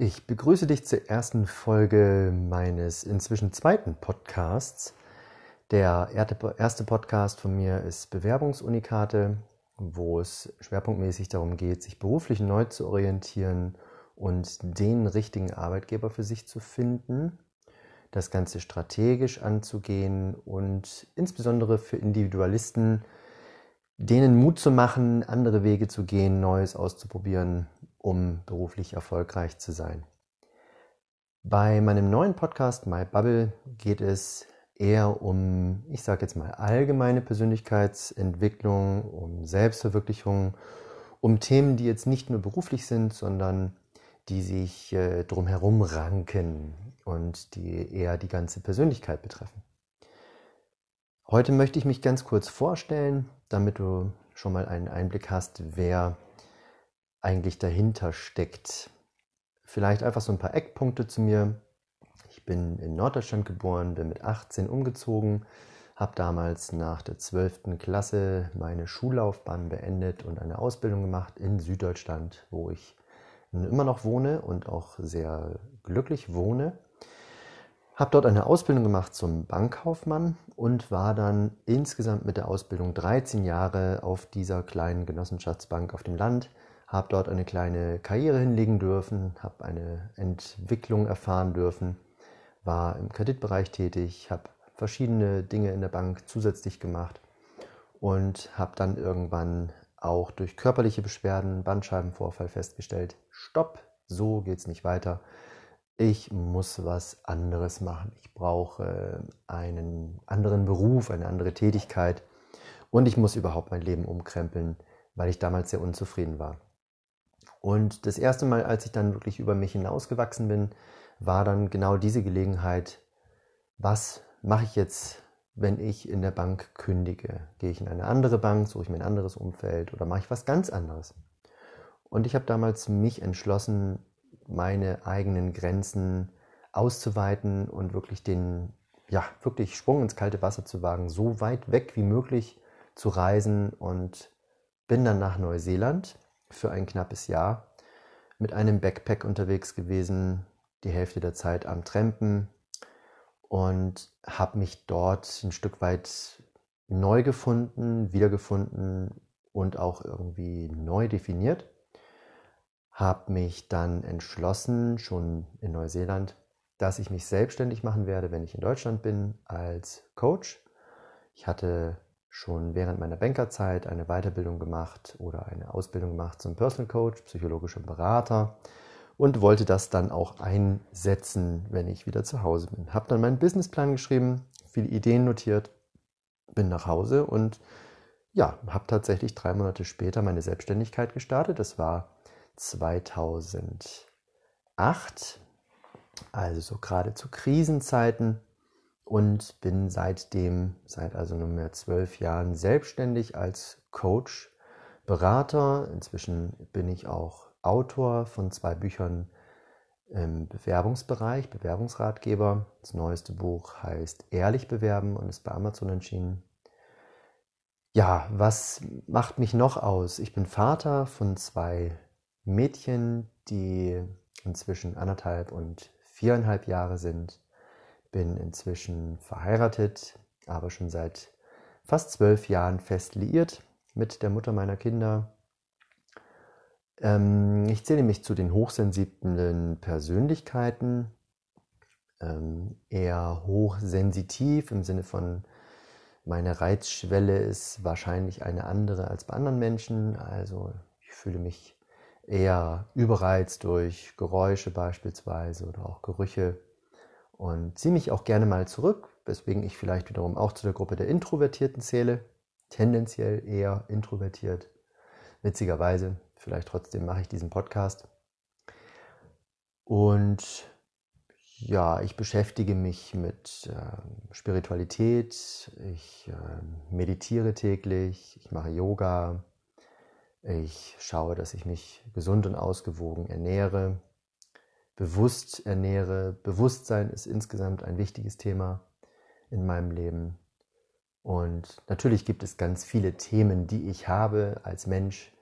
Ich begrüße dich zur ersten Folge meines inzwischen zweiten Podcasts. Der erste Podcast von mir ist Bewerbungsunikate, wo es schwerpunktmäßig darum geht, sich beruflich neu zu orientieren und den richtigen Arbeitgeber für sich zu finden, das Ganze strategisch anzugehen und insbesondere für Individualisten, denen Mut zu machen, andere Wege zu gehen, Neues auszuprobieren um beruflich erfolgreich zu sein. Bei meinem neuen Podcast My Bubble geht es eher um, ich sage jetzt mal, allgemeine Persönlichkeitsentwicklung, um Selbstverwirklichung, um Themen, die jetzt nicht nur beruflich sind, sondern die sich äh, drumherum ranken und die eher die ganze Persönlichkeit betreffen. Heute möchte ich mich ganz kurz vorstellen, damit du schon mal einen Einblick hast, wer eigentlich dahinter steckt. Vielleicht einfach so ein paar Eckpunkte zu mir. Ich bin in Norddeutschland geboren, bin mit 18 umgezogen, habe damals nach der 12. Klasse meine Schullaufbahn beendet und eine Ausbildung gemacht in Süddeutschland, wo ich immer noch wohne und auch sehr glücklich wohne. Habe dort eine Ausbildung gemacht zum Bankkaufmann und war dann insgesamt mit der Ausbildung 13 Jahre auf dieser kleinen Genossenschaftsbank auf dem Land habe dort eine kleine Karriere hinlegen dürfen, habe eine Entwicklung erfahren dürfen, war im Kreditbereich tätig, habe verschiedene Dinge in der Bank zusätzlich gemacht und habe dann irgendwann auch durch körperliche Beschwerden, Bandscheibenvorfall festgestellt, stopp, so geht es nicht weiter. Ich muss was anderes machen. Ich brauche einen anderen Beruf, eine andere Tätigkeit und ich muss überhaupt mein Leben umkrempeln, weil ich damals sehr unzufrieden war. Und das erste Mal, als ich dann wirklich über mich hinausgewachsen bin, war dann genau diese Gelegenheit, was mache ich jetzt, wenn ich in der Bank kündige? Gehe ich in eine andere Bank, suche ich mir ein anderes Umfeld oder mache ich was ganz anderes? Und ich habe damals mich entschlossen, meine eigenen Grenzen auszuweiten und wirklich den, ja, wirklich Sprung ins kalte Wasser zu wagen, so weit weg wie möglich zu reisen und bin dann nach Neuseeland für ein knappes Jahr mit einem Backpack unterwegs gewesen, die Hälfte der Zeit am Trampen und habe mich dort ein Stück weit neu gefunden, wiedergefunden und auch irgendwie neu definiert. Habe mich dann entschlossen, schon in Neuseeland, dass ich mich selbstständig machen werde, wenn ich in Deutschland bin, als Coach. Ich hatte schon während meiner Bankerzeit eine Weiterbildung gemacht oder eine Ausbildung gemacht zum Personal Coach, psychologischer Berater und wollte das dann auch einsetzen, wenn ich wieder zu Hause bin. Habe dann meinen Businessplan geschrieben, viele Ideen notiert, bin nach Hause und ja, habe tatsächlich drei Monate später meine Selbstständigkeit gestartet. Das war 2008, also so gerade zu Krisenzeiten und bin seitdem, seit also nunmehr zwölf Jahren, selbstständig als Coach, Berater. Inzwischen bin ich auch Autor von zwei Büchern im Bewerbungsbereich, Bewerbungsratgeber. Das neueste Buch heißt Ehrlich bewerben und ist bei Amazon erschienen. Ja, was macht mich noch aus? Ich bin Vater von zwei Mädchen, die inzwischen anderthalb und viereinhalb Jahre sind bin inzwischen verheiratet, aber schon seit fast zwölf Jahren fest liiert mit der Mutter meiner Kinder. Ähm, ich zähle mich zu den hochsensiblen Persönlichkeiten, ähm, eher hochsensitiv im Sinne von meine Reizschwelle ist wahrscheinlich eine andere als bei anderen Menschen. Also ich fühle mich eher überreizt durch Geräusche beispielsweise oder auch Gerüche und ziehe mich auch gerne mal zurück, weswegen ich vielleicht wiederum auch zu der Gruppe der Introvertierten zähle, tendenziell eher introvertiert. Witzigerweise, vielleicht trotzdem mache ich diesen Podcast. Und ja, ich beschäftige mich mit äh, Spiritualität, ich äh, meditiere täglich, ich mache Yoga, ich schaue, dass ich mich gesund und ausgewogen ernähre, bewusst ernähre. Bewusstsein ist insgesamt ein wichtiges Thema in meinem Leben. Und natürlich gibt es ganz viele Themen, die ich habe als Mensch,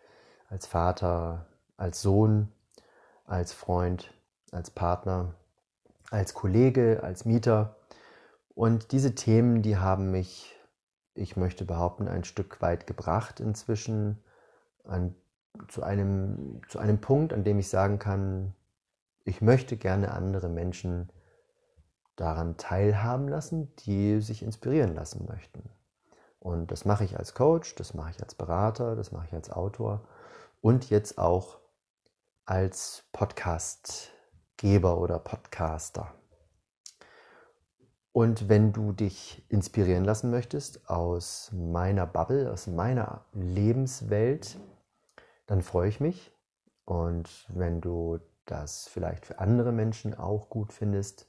als Vater, als Sohn, als Freund. als Partner, als Kollege, als Mieter. Und diese Themen, die haben mich, ich möchte behaupten, ein Stück weit gebracht inzwischen an, zu, einem, zu einem Punkt, an dem ich sagen kann, ich möchte gerne andere Menschen daran teilhaben lassen, die sich inspirieren lassen möchten. Und das mache ich als Coach, das mache ich als Berater, das mache ich als Autor und jetzt auch als Podcastgeber oder Podcaster. Und wenn du dich inspirieren lassen möchtest aus meiner Bubble, aus meiner Lebenswelt, dann freue ich mich. Und wenn du das vielleicht für andere Menschen auch gut findest,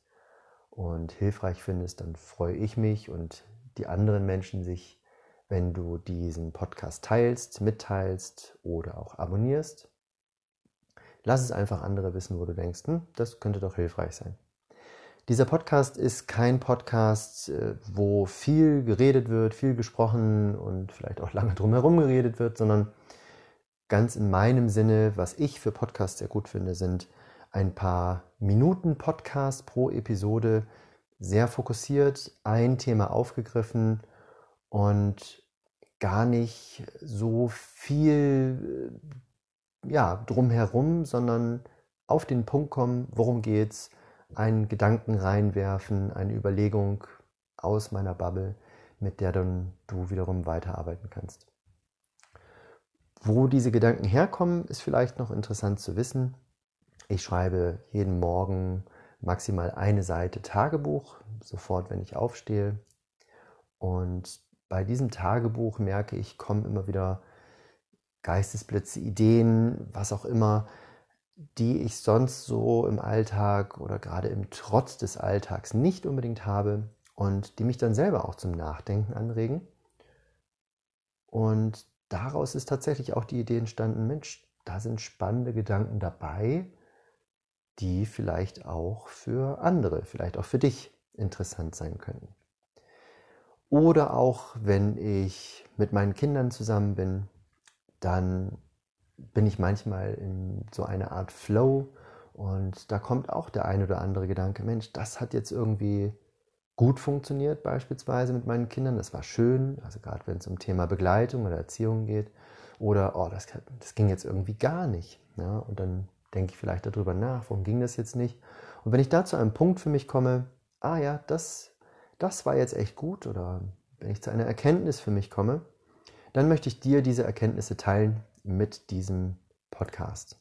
und hilfreich findest, dann freue ich mich und die anderen Menschen sich, wenn du diesen Podcast teilst, mitteilst oder auch abonnierst. Lass es einfach andere wissen, wo du denkst, hm, das könnte doch hilfreich sein. Dieser Podcast ist kein Podcast, äh, wo viel geredet wird, viel gesprochen und vielleicht auch lange drumherum geredet wird, sondern ganz in meinem Sinne, was ich für Podcasts sehr gut finde, sind ein paar Minuten Podcast pro Episode, sehr fokussiert, ein Thema aufgegriffen und gar nicht so viel ja, drumherum, sondern auf den Punkt kommen, worum geht's, einen Gedanken reinwerfen, eine Überlegung aus meiner Bubble, mit der dann du wiederum weiterarbeiten kannst. Wo diese Gedanken herkommen, ist vielleicht noch interessant zu wissen. Ich schreibe jeden Morgen maximal eine Seite Tagebuch, sofort, wenn ich aufstehe. Und bei diesem Tagebuch merke ich, kommen immer wieder Geistesblitze, Ideen, was auch immer, die ich sonst so im Alltag oder gerade im Trotz des Alltags nicht unbedingt habe und die mich dann selber auch zum Nachdenken anregen. Und daraus ist tatsächlich auch die Idee entstanden, Mensch, da sind spannende Gedanken dabei, die vielleicht auch für andere, vielleicht auch für dich interessant sein können. Oder auch wenn ich mit meinen Kindern zusammen bin, dann bin ich manchmal in so einer Art Flow und da kommt auch der ein oder andere Gedanke, Mensch, das hat jetzt irgendwie gut funktioniert, beispielsweise mit meinen Kindern, das war schön, also gerade wenn es um Thema Begleitung oder Erziehung geht, oder oh, das, das ging jetzt irgendwie gar nicht. Ja? Und dann denke ich vielleicht darüber nach, warum ging das jetzt nicht? Und wenn ich da zu einem Punkt für mich komme, ah ja, das, das war jetzt echt gut, oder wenn ich zu einer Erkenntnis für mich komme, dann möchte ich dir diese Erkenntnisse teilen mit diesem Podcast.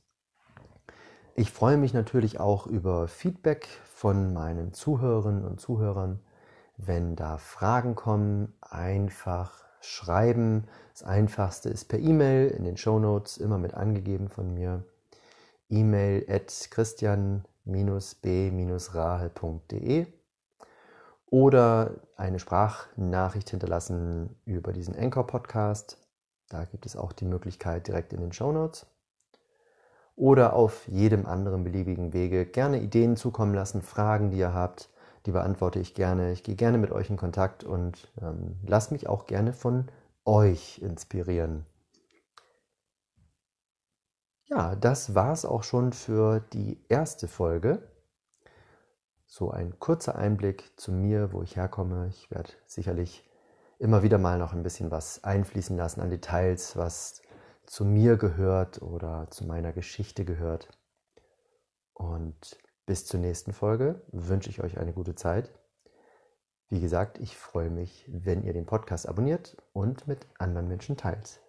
Ich freue mich natürlich auch über Feedback von meinen Zuhörerinnen und Zuhörern. Wenn da Fragen kommen, einfach schreiben. Das einfachste ist per E-Mail in den Show Notes immer mit angegeben von mir e-mail at christian-b-rahe.de oder eine Sprachnachricht hinterlassen über diesen Anchor-Podcast. Da gibt es auch die Möglichkeit direkt in den Show Notes. Oder auf jedem anderen beliebigen Wege gerne Ideen zukommen lassen, Fragen, die ihr habt, die beantworte ich gerne. Ich gehe gerne mit euch in Kontakt und ähm, lasst mich auch gerne von euch inspirieren. Ja, das war es auch schon für die erste Folge. So ein kurzer Einblick zu mir, wo ich herkomme. Ich werde sicherlich immer wieder mal noch ein bisschen was einfließen lassen an Details, was zu mir gehört oder zu meiner Geschichte gehört. Und bis zur nächsten Folge wünsche ich euch eine gute Zeit. Wie gesagt, ich freue mich, wenn ihr den Podcast abonniert und mit anderen Menschen teilt.